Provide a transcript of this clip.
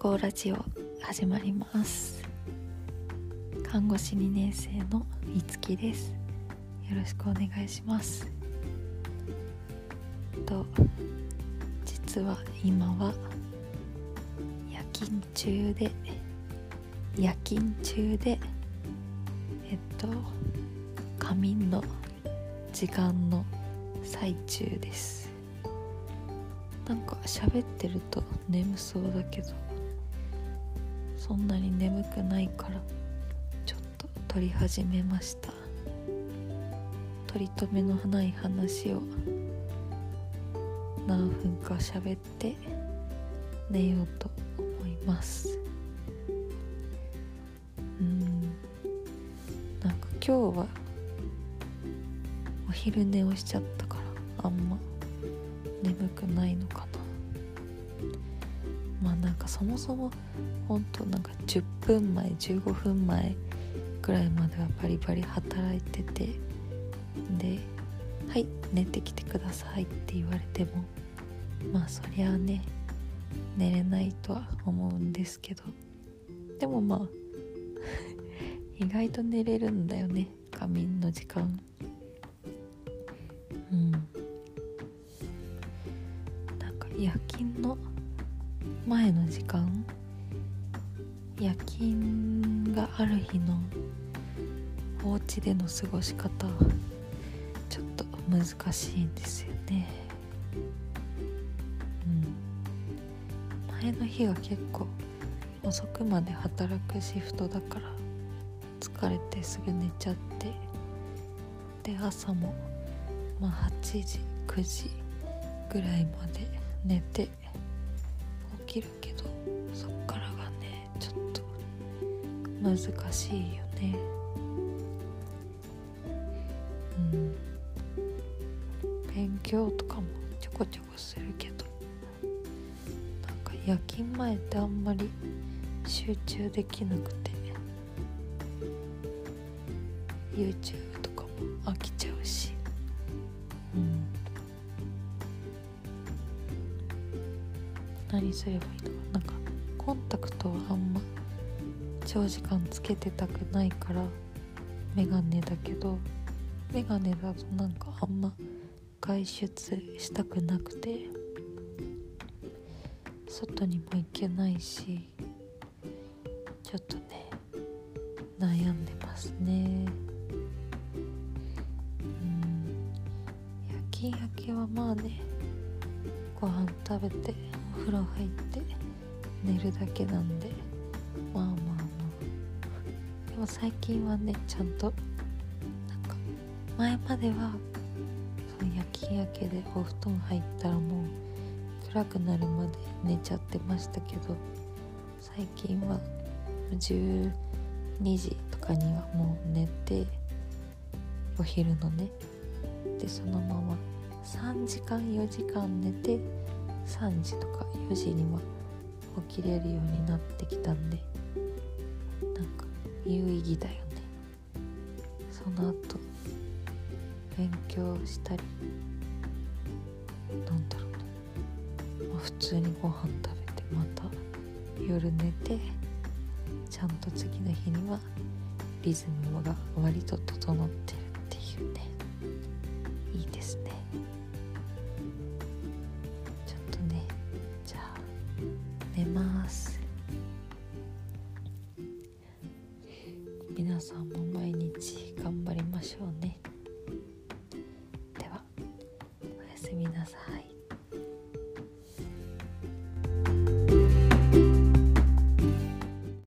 ラジオ始まります。看護師2年生のいつきです。よろしくお願いします。と実は今は夜勤中で夜勤中でえっと仮眠の時間の最中です。なんか喋ってると眠そうだけど。そんなに眠くないからちょっと撮り始めました。取り留めのない話を何分か喋って寝ようと思います。うん。なんか今日はお昼寝をしちゃったからあんま眠くないのかな。なんかそもそもほんとなんか10分前15分前ぐらいまではバリバリ働いててで「はい寝てきてください」って言われてもまあそりゃあね寝れないとは思うんですけど。でもまあ 意外と寝れるんだよね仮眠の時間。うん。なんか夜勤の前の時間？夜勤がある日のお家での過ごし方ちょっと難しいんですよね。うん。前の日が結構遅くまで働くシフトだから疲れてすぐ寝ちゃってで朝もまあ8時9時ぐらいまで寝てきるけどそっからがねちょっと難しいよね。うん。勉強とかもちょこちょこするけどなんか夜勤前ってあんまり集中できなくて YouTube とかも飽きちゃうし。何すればいいのかなんかコンタクトはあんま長時間つけてたくないからメガネだけどメガネだとなんかあんま外出したくなくて外にも行けないしちょっとね悩んでますね。うん。夜勤明けはまあねご飯食べてお風呂入って寝るだけなんでまあまあまあ。でも最近はねちゃんとなんか前まではその夜勤明けでお布団入ったらもう暗くなるまで寝ちゃってましたけど最近は12時とかにはもう寝てお昼のねでそのまま3時間4時間寝て3時とか4時には起きれるようになってきたんでなんか有意義だよね。その後勉強したりなんだろうね、まあ、普通にご飯食べてまた夜寝てちゃんと次の日にはリズムが割と整ってるっていうね。皆さんも毎日頑張りましょうね。ではおやすみなさい。